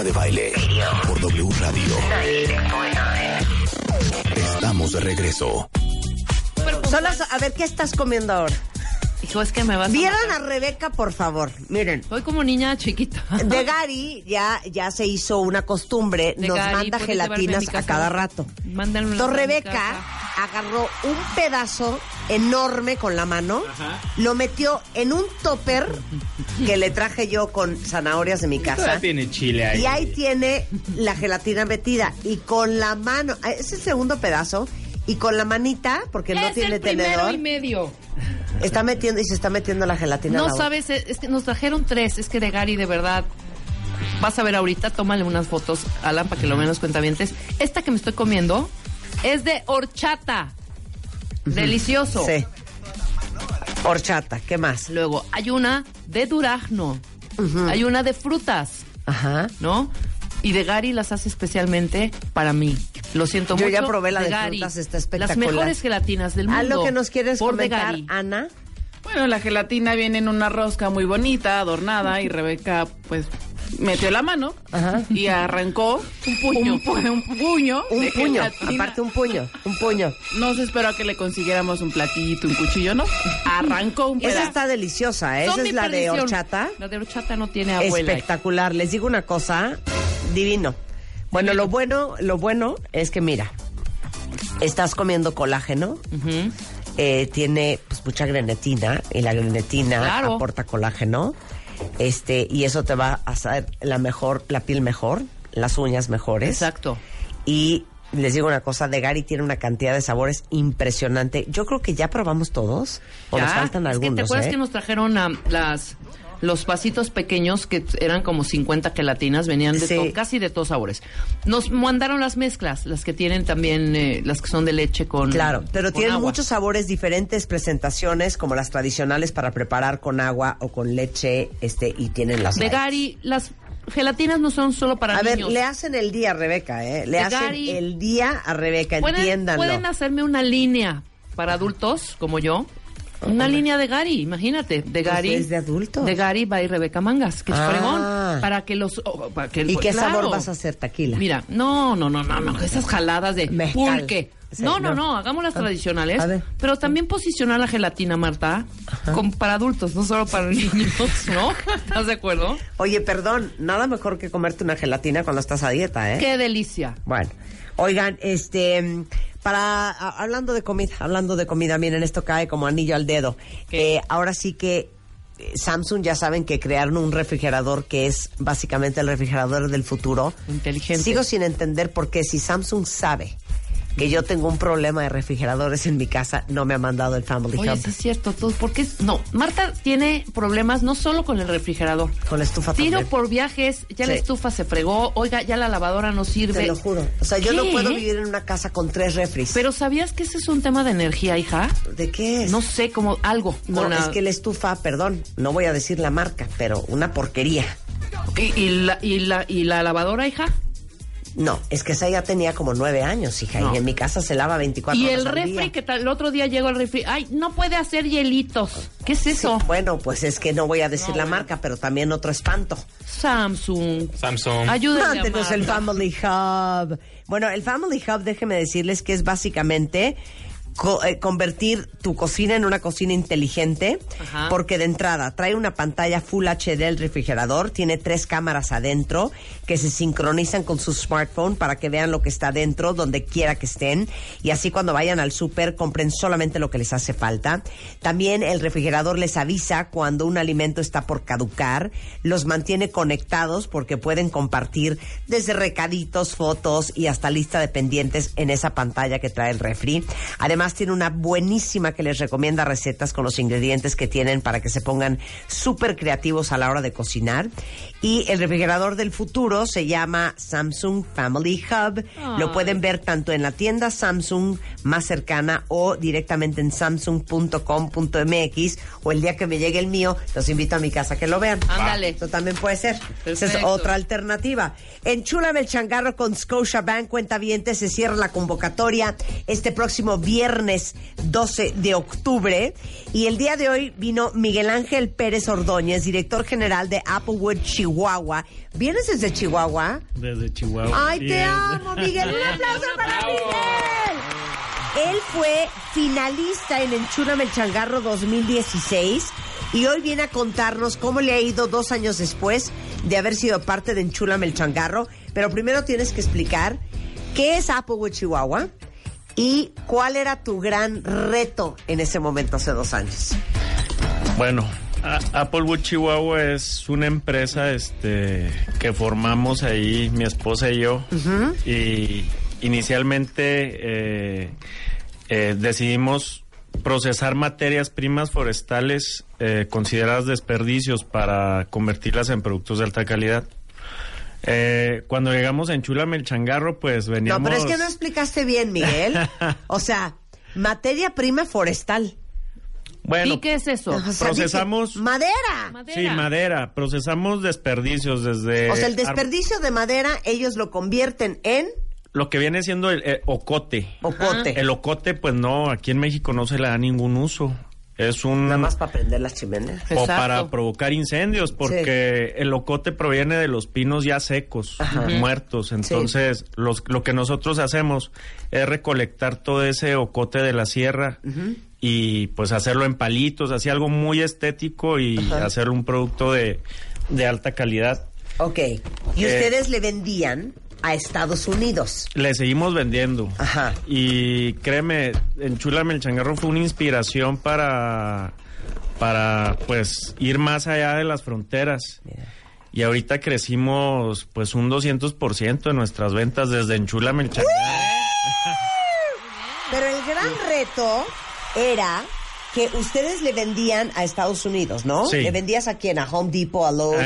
Marta de Baile por W Radio. Estamos de regreso. Son las- a ver, ¿qué estás comiendo ahora? Hijo, es que me vas a Vieran matar. a Rebeca, por favor. Miren. Soy como niña chiquita. De Gary ya, ya se hizo una costumbre, De nos Gary, manda puedes llevarme a mi gelatinas a casa. cada rato. Mándame una Entonces a mi Rebeca casa. Agarró un pedazo enorme con la mano, lo metió en un topper que le traje yo con zanahorias de mi casa. Todavía tiene chile ahí. Y ahí tiene la gelatina metida. Y con la mano, ah, es el segundo pedazo, y con la manita, porque no es tiene el primero tenedor, y medio. está metiendo y se está metiendo la gelatina. a No la boca. sabes, es que nos trajeron tres. Es que de Gary, de verdad. Vas a ver ahorita, tómale unas fotos, Alan, para que lo menos cuentavientes. Esta que me estoy comiendo es de horchata. Delicioso. Sí. Horchata, ¿qué más? Luego, hay una de durazno. Hay una de frutas, Ajá. ¿no? Y de Gary las hace especialmente para mí. Lo siento Yo mucho. ya probé la de Gary. frutas, está Las espectacular. mejores gelatinas del mundo. ¿A lo que nos quieres por de comentar, Gary. Ana? Bueno, la gelatina viene en una rosca muy bonita, adornada, y Rebeca, pues, metió la mano Ajá. y arrancó Un puño. un, pu- un puño. Un puño, gelatina. aparte un puño, un puño. No se esperó a que le consiguiéramos un platito, un cuchillo, ¿no? Arrancó un Esa pedazo. está deliciosa, ¿eh? Esa es la de horchata. La de horchata no tiene abuela. Espectacular. Les digo una cosa, divino. Bueno, lo bueno, lo bueno es que mira, estás comiendo colágeno, eh, tiene pues mucha grenetina y la grenetina Claro. aporta colágeno, este y eso te va a hacer la mejor, la piel mejor, las uñas mejores. Exacto. Y les digo una cosa, de Gary tiene una cantidad de sabores impresionante. Yo creo que ya probamos todos, o Ya. nos faltan Es que algunos. ¿Te acuerdas ¿eh? que nos trajeron a las los vasitos pequeños que eran como 50 gelatinas, venían de Sí. to- casi de todos sabores. Nos mandaron las mezclas, las que tienen también, eh, las que son de leche con Claro, pero con tienen agua. muchos sabores, diferentes presentaciones, como las tradicionales para preparar con agua o con leche, este, y tienen las. Gary, las gelatinas no son solo para A ver, niños. le hacen el día a Rebeca, ¿eh? Le hacen el día a Rebeca, ¿Pueden, entiéndanlo. pueden hacerme una línea para adultos como yo. Una línea de Gary, imagínate, de Gary. es de adultos. De Gary by Rebeca Mangas, que es Ah. fregón. Para que los. oh, para que, ¿Y qué claro. sabor vas a hacer, taquila? Mira, no, no, no, no, no, esas jaladas de Mezcal. pulque. Sí, no, no, no. no, hagamos las tradicionales. a ver. Pero también posicionar la gelatina, Marta, con- para adultos, no solo para niños, ¿no? ¿Estás de acuerdo? Oye, perdón, nada mejor que comerte una gelatina cuando estás a dieta, ¿eh? Qué delicia. Bueno, oigan, este, para a- hablando de comida, hablando de comida, miren, esto cae como anillo al dedo. Eh, ahora sí que eh, Samsung ya saben que crearon un refrigerador que es básicamente el refrigerador del futuro. Inteligente. Sigo sin entender por qué si Samsung sabe que yo tengo un problema de refrigeradores en mi casa, no me ha mandado el Family Oye, Hub sí es cierto, todo, porque no, Marta tiene problemas no solo con el refrigerador. con la estufa Tiro también. por viajes, ya la estufa se fregó, oiga, ya la lavadora no sirve. Te lo juro. O sea, yo no puedo vivir en una casa con tres refris. Pero ¿sabías que ese es un tema de energía, hija? ¿De qué es? No sé, como algo. No, es que la estufa, perdón, no voy a decir la marca, pero una porquería. ¿Y, y la, y, la, ¿Y la lavadora, hija? No, es que esa ya tenía como nueve años, hija, No. y en mi casa se lava 24 Y horas el al refri, día. que tal, el otro día llegó el refri. Ay, no puede hacer hielitos. ¿Qué es Sí, eso? bueno, pues es que no voy a decir la marca, pero también otro espanto. Samsung. Samsung. Ayúdenme. el. Family Hub. Bueno, el Family Hub, déjeme decirles que es básicamente co- eh, convertir tu cocina en una cocina inteligente, Ajá. porque de entrada trae una pantalla Full HD el refrigerador, tiene tres cámaras adentro que se sincronizan con su smartphone para que vean lo que está dentro, donde quiera que estén, y así cuando vayan al súper compren solamente lo que les hace falta. También el refrigerador les avisa cuando un alimento está por caducar, los mantiene conectados porque pueden compartir desde recaditos, fotos y hasta lista de pendientes en esa pantalla que trae el refri. Además tiene una buenísima que les recomienda recetas con los ingredientes que tienen para que se pongan súper creativos a la hora de cocinar. Y el refrigerador del futuro se llama Samsung Family Hub. Lo pueden ver tanto en la tienda Samsung más cercana o directamente en samsung.com.mx o el día que me llegue el mío, los invito a mi casa a que lo vean. Ándale. Esto también puede ser. Esa es otra alternativa. Enchúlame el changarro con Scotia Bank, cuenta se cierra la convocatoria este próximo viernes viernes 12 de octubre. Y el día de hoy vino Miguel Ángel Pérez Ordóñez, director general de Applewood, Chihuahua. ¿Vienes desde Chihuahua? Desde Chihuahua. ¡Ay, te amo, Miguel! ¡Un aplauso para Miguel! Él fue finalista en Enchúrame el Changarro 2016 y hoy viene a contarnos cómo le ha ido dos años después de haber sido parte de Enchúrame el Changarro. Pero primero tienes que explicar qué es Applewood, Chihuahua y cuál era tu gran reto en ese momento hace dos años. Bueno, Applewood Chihuahua es una empresa este, que formamos ahí mi esposa y yo. Y inicialmente eh, eh, decidimos procesar materias primas forestales eh, consideradas desperdicios para convertirlas en productos de alta calidad. Eh, cuando llegamos a Enchúlame el Changarro, pues veníamos... No, pero es que no explicaste bien, Miguel. O sea, materia prima forestal. Bueno, ¿Y qué es eso? O sea, procesamos... madera. Madera. Sí, madera. Procesamos desperdicios desde... O sea, el desperdicio de madera, ellos lo convierten en Lo que viene siendo el, eh, ocote. ocote. El ocote, pues no, aquí en México no se le da ningún uso. Es un... Nada más para prender las chimeneas. o Exacto. para provocar incendios, porque el ocote proviene de los pinos ya secos, muertos. Entonces, los, lo que nosotros hacemos es recolectar todo ese ocote de la sierra y pues hacerlo en palitos, así algo muy estético y hacerlo un producto de, de alta calidad. Ok. Y Eh, ustedes le vendían a Estados Unidos. Le seguimos vendiendo. Ajá. Y créeme, Enchúlame el Changarro fue una inspiración para, para pues ir más allá de las fronteras. Y ahorita crecimos pues un 200% de nuestras ventas desde Enchúlame el Changarro. Pero el gran reto era que ustedes le vendían a Estados Unidos, ¿no? Sí. Le vendías a quién, a Home Depot, a Lowe's. a-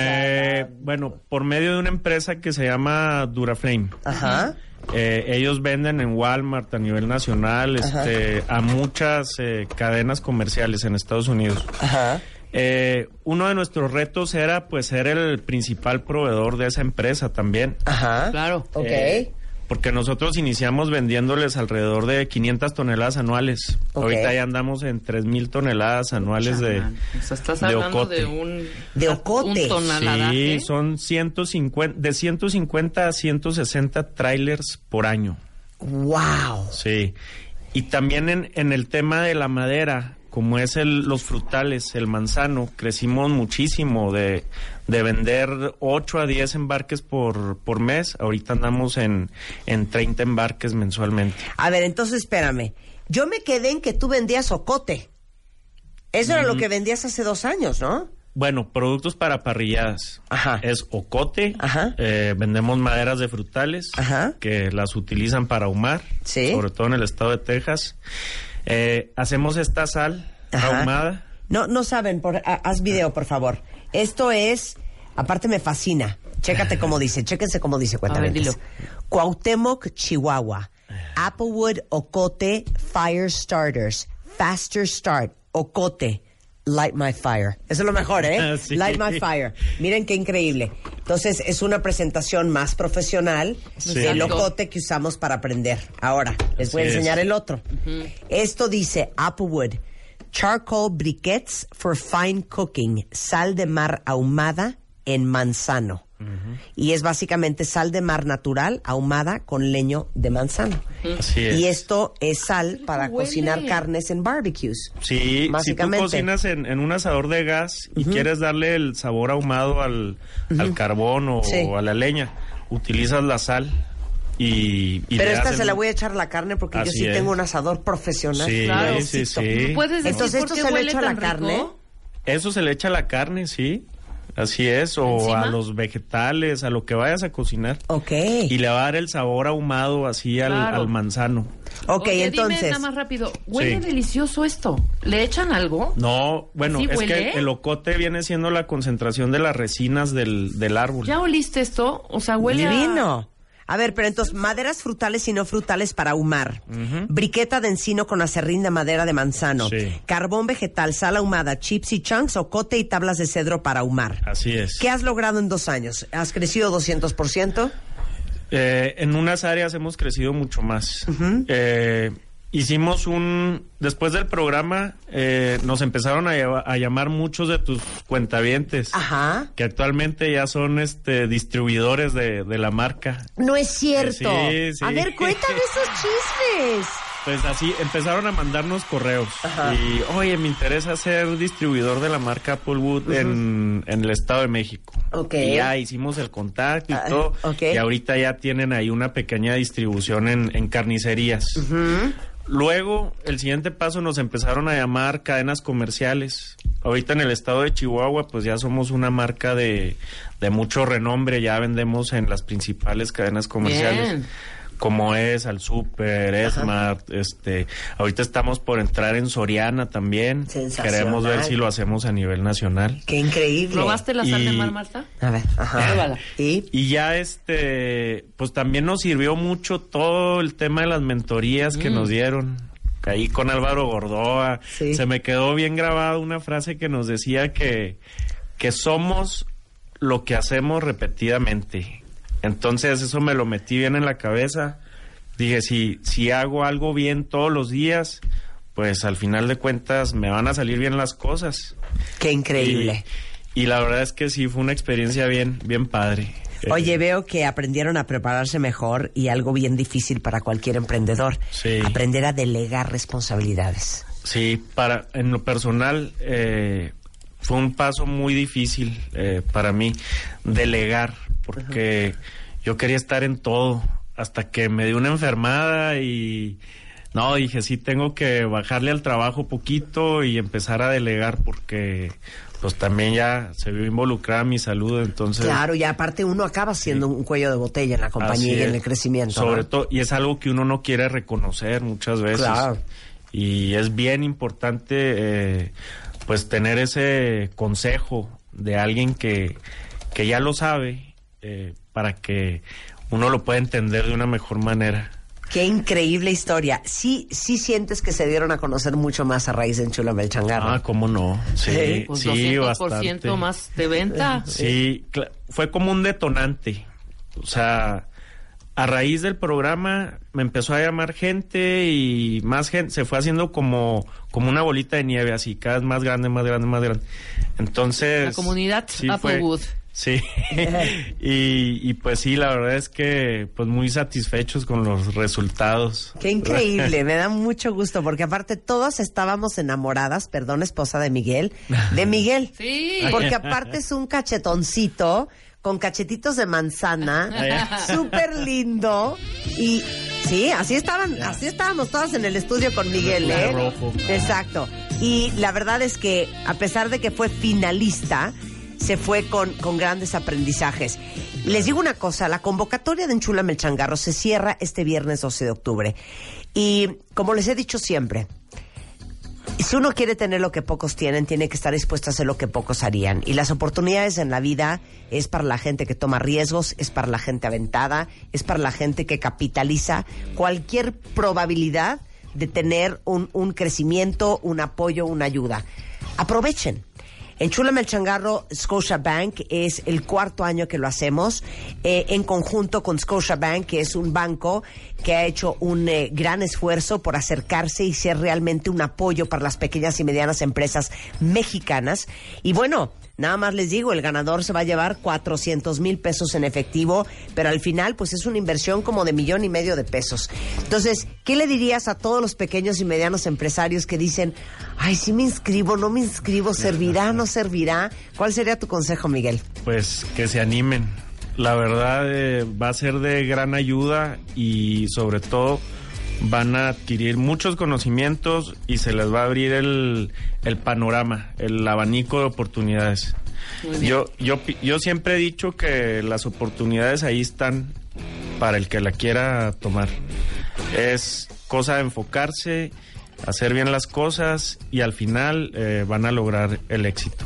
Eh, bueno, por medio de una empresa que se llama Duraflame. Ajá. Eh, ellos venden en Walmart a nivel nacional este, a muchas eh, cadenas comerciales en Estados Unidos. Ajá. Eh, uno de nuestros retos era pues ser el principal proveedor de esa empresa también. Ajá. Claro. Ok. Eh, porque nosotros iniciamos vendiéndoles alrededor de 500 toneladas anuales. Ok. Ahorita ya andamos en 3.000 toneladas anuales de... O sea, estás de hablando ocote. de un... De ocote. Un. Sí, son 150, de 150 a 160 trailers por año. Wow. Sí. Y también en, en el tema de la madera, como es el, los frutales, el manzano, crecimos muchísimo de, de vender 8 a 10 embarques por, por mes. Ahorita andamos en, en 30 embarques mensualmente. A ver, entonces espérame. Yo me quedé en que tú vendías ocote. Eso era lo que vendías hace dos años, ¿no? Bueno, productos para parrilladas. Ajá. Es ocote. Ajá. eh, vendemos maderas de frutales Ajá. que las utilizan para ahumar. Sí. Sobre todo en el estado de Texas. Eh, hacemos esta sal Ajá. ahumada. No, no saben, por, ha- haz video, por favor. Esto es, aparte me fascina. Chécate cómo dice, chéquense cómo dice, cuéntame. Cuauhtémoc, Chihuahua. Applewood, Ocote, Fire Starters. Faster Start, Ocote. Light My Fire. Eso es lo mejor, ¿eh? Ah, sí. Light My Fire. Miren qué increíble. Entonces, es una presentación más profesional Sí. del Exacto. ocote que usamos para aprender. Ahora, les voy a enseñar el otro. Esto dice Applewood. Charcoal briquettes for fine cooking. Sal de mar ahumada en manzano. Y es básicamente sal de mar natural ahumada con leño de manzano. Así es. Y esto es sal para huele. cocinar carnes en barbecues. Sí, si tú Básicamente. cocinas en, en un asador de gas y quieres darle el sabor ahumado al, al carbón o, Sí. a la leña, utilizas la sal y... y Pero esta se la voy a echar a la carne porque yo sí es. tengo un asador profesional. Sí, Claro. sí, sí. ¿Puedes decir Entonces, ¿esto se le echa a la carne? Eso se le echa a la carne, sí. Así es, o ¿Encima? a los vegetales, a lo que vayas a cocinar. Ok. Y le va a dar el sabor ahumado así al, Claro. al manzano. Ok, Oye, entonces. Dime nada más rápido. Huele Sí. delicioso esto. ¿Le echan algo? No, bueno, ¿Sí es huele? que el ocote viene siendo la concentración de las resinas del, del árbol. ¿Ya oliste esto? O sea, huele Divino. A ver, pero entonces, maderas frutales y no frutales para ahumar. Briqueta de encino con acerrín de madera de manzano. Sí. Carbón vegetal, sal ahumada, chips y chunks, ocote y tablas de cedro para ahumar. Así es. ¿Qué has logrado en dos años? ¿Has crecido 200%? Eh, en unas áreas hemos crecido mucho más. Eh, hicimos un después del programa eh, nos empezaron a, llama- a llamar muchos de tus cuentavientes Ajá. que actualmente ya son este distribuidores de, de la marca No es cierto. Sí, sí. A ver, cuéntame esos chismes. pues así empezaron a mandarnos correos Ajá. y oye me interesa ser distribuidor de la marca Applewood en, en el Estado de México Ok. y ya hicimos el contacto y Ah, todo ok. y ahorita ya tienen ahí una pequeña distribución en, en carnicerías Luego, el siguiente paso nos empezaron a llamar cadenas comerciales. Ahorita en el estado de Chihuahua, pues ya somos una marca de, de mucho renombre, ya vendemos en las principales cadenas comerciales. Como es al Super, Smart, este, ahorita estamos por entrar en Soriana también. Sensacional. Queremos ver si lo hacemos a nivel nacional. Qué increíble. ¿Probaste la sal de Y- mar, Marta? A ver, ajá. ¿Y? Y ya este, pues también nos sirvió mucho todo el tema de las mentorías que nos dieron. Ahí con Álvaro Gordoa. Sí. Se me quedó bien grabada una frase que nos decía que, que somos lo que hacemos repetidamente. Entonces eso me lo metí bien en la cabeza. Dije, si, si hago algo bien todos los días, pues al final de cuentas me van a salir bien las cosas. Qué increíble. Y, y la verdad es que sí, fue una experiencia bien, bien padre. Oye, veo que aprendieron a prepararse mejor y algo bien difícil para cualquier emprendedor. Sí. Aprender a delegar responsabilidades. Sí, para en lo personal eh, fue un paso muy difícil eh, para mí delegar porque yo quería estar en todo hasta que me dio una enfermada y no dije sí tengo que bajarle al trabajo poquito y empezar a delegar porque pues también ya se vio involucrada mi salud entonces Claro, y aparte uno acaba siendo un cuello de botella en la compañía y en el crecimiento. Sobre ¿no? todo, y es algo que uno no quiere reconocer muchas veces. Claro. Y es bien importante, eh, pues, tener ese consejo de alguien que, que ya lo sabe, eh, para que uno lo pueda entender de una mejor manera. Qué increíble historia. Sí, sí sientes que se dieron a conocer mucho más a raíz de Enchula Melchangarro. Ah, cómo no. Sí, Pues sí, 200% bastante. más de venta. Sí, fue como un detonante. O sea, a raíz del programa me empezó a llamar gente y más gente, se fue haciendo como, como una bolita de nieve, así, cada vez más grande, más grande, más grande. Entonces... La comunidad sí Applewood. fue- Sí, y, y pues sí, la verdad es que pues muy satisfechos con los resultados. Qué increíble, me da mucho gusto porque aparte todas estábamos enamoradas, perdón esposa de Miguel, de Miguel. Sí. Porque aparte es un cachetoncito con cachetitos de manzana, súper lindo y sí, así estaban, así estábamos todas en el estudio con Miguel, ¿eh? Rojo. Exacto. Y la verdad es que a pesar de que fue finalista, se fue con, con grandes aprendizajes. Les digo una cosa, la convocatoria de Enchula Melchangarro se cierra este viernes 12 de octubre. Y como les he dicho siempre, si uno quiere tener lo que pocos tienen, tiene que estar dispuesto a hacer lo que pocos harían. Y las oportunidades en la vida es para la gente que toma riesgos, es para la gente aventada, es para la gente que capitaliza cualquier probabilidad de tener un, un crecimiento, un apoyo, una ayuda. Aprovechen. En Chula el Changarro, Scotia Bank es el cuarto año que lo hacemos eh, en conjunto con Scotia Bank, que es un banco que ha hecho un eh, gran esfuerzo por acercarse y ser realmente un apoyo para las pequeñas y medianas empresas mexicanas. Y bueno, nada más les digo, el ganador se va a llevar 400 mil pesos en efectivo, pero al final pues es una inversión como de millón y medio de pesos. Entonces, ¿qué le dirías a todos los pequeños y medianos empresarios que dicen, ay, sí me inscribo, no me inscribo, servirá, no servirá? ¿Cuál sería tu consejo, Miguel? Pues que se animen. La verdad eh, va a ser de gran ayuda y sobre todo van a adquirir muchos conocimientos y se les va a abrir el, el panorama, el abanico de oportunidades. Yo, yo, yo siempre he dicho que las oportunidades ahí están para el que la quiera tomar. Es cosa de enfocarse, hacer bien las cosas y al final eh, van a lograr el éxito.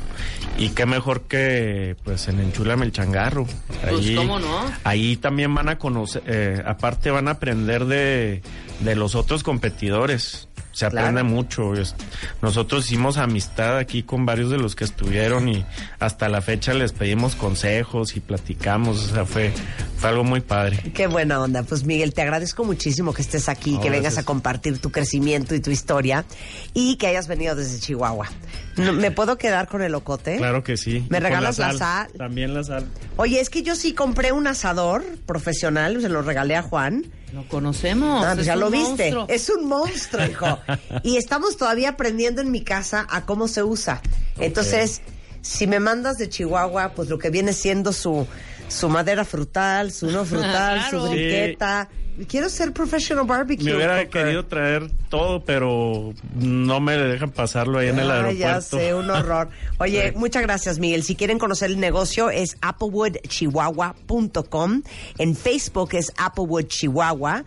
Y qué mejor que pues en Enchúlame el Changarro. Pues, ¿cómo no? Ahí también van a conocer, eh, aparte van a aprender de, de los otros competidores. Se Claro. aprende mucho. Es- Nosotros hicimos amistad aquí con varios de los que estuvieron y hasta la fecha les pedimos consejos y platicamos. O sea, fue, fue algo muy padre. Qué buena onda. Pues Miguel, te agradezco muchísimo que estés aquí, No, que vengas a compartir tu crecimiento y tu historia y que hayas venido desde Chihuahua. No- ¿Me puedo quedar con el ocote? Claro que sí. ¿Me regalas la sal? También la sal. Oye, es que yo sí compré un asador profesional, se lo regalé a Juan. Lo conocemos. Ah, pues es ya lo viste. monstruo. Es un monstruo, hijo. y estamos todavía aprendiendo en mi casa a cómo se usa. Entonces, si me mandas de Chihuahua, pues lo que viene siendo su, su madera frutal, su no frutal, Claro. su briqueta. Quiero ser professional barbecue. Me hubiera cooker. querido traer todo, pero no me dejan pasarlo ahí en el Ay, aeropuerto. ya sé, un horror. Oye, Sí. muchas gracias, Miguel. Si quieren conocer el negocio es applewoodchihuahua.com. En Facebook es Applewood Chihuahua.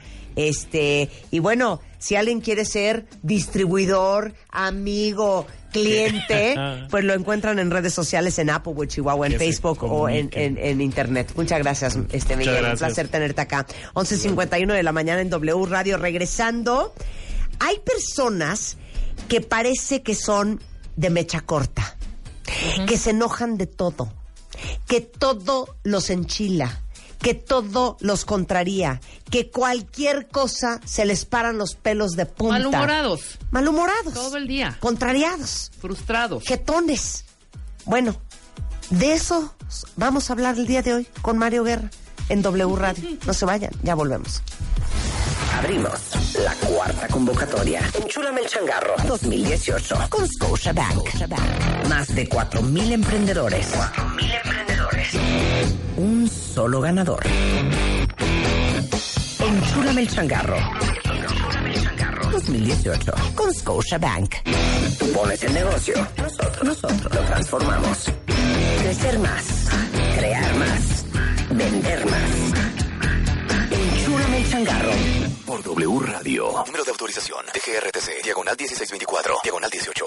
Este, y bueno, si alguien quiere ser distribuidor, amigo, cliente, pues lo encuentran en redes sociales en Applewood Chihuahua, en Que Facebook o en, comuniquen. en- en internet. Muchas gracias, este Miguel. Un gracias. placer tenerte acá. 11.51 de la mañana en W Radio. Regresando, hay personas que parece que son de mecha corta, que se enojan de todo, que todo los enchila, que todo los contraría, que cualquier cosa se les paran los pelos de punta. Malhumorados, Malhumorados. Todo el día. Contrariados. frustrados. Jetones. Bueno, de eso vamos a hablar el día de hoy con Mario Guerra en W Radio. No se vayan, ya volvemos. Abrimos la cuarta convocatoria. Enchúlame el changarro 2018 con Scotiabank. Más de 4.000 emprendedores. 4.000 emprendedores. Un solo ganador. Enchúlame el changarro. 2018 con Scotiabank. Tú pones el negocio. Nosotros, nosotros lo transformamos. Crecer más. Crear más. Vender más. Enchúlame el changarro. Por W Radio. Número de autorización. DGRTC. Diagonal 1624. Diagonal 18.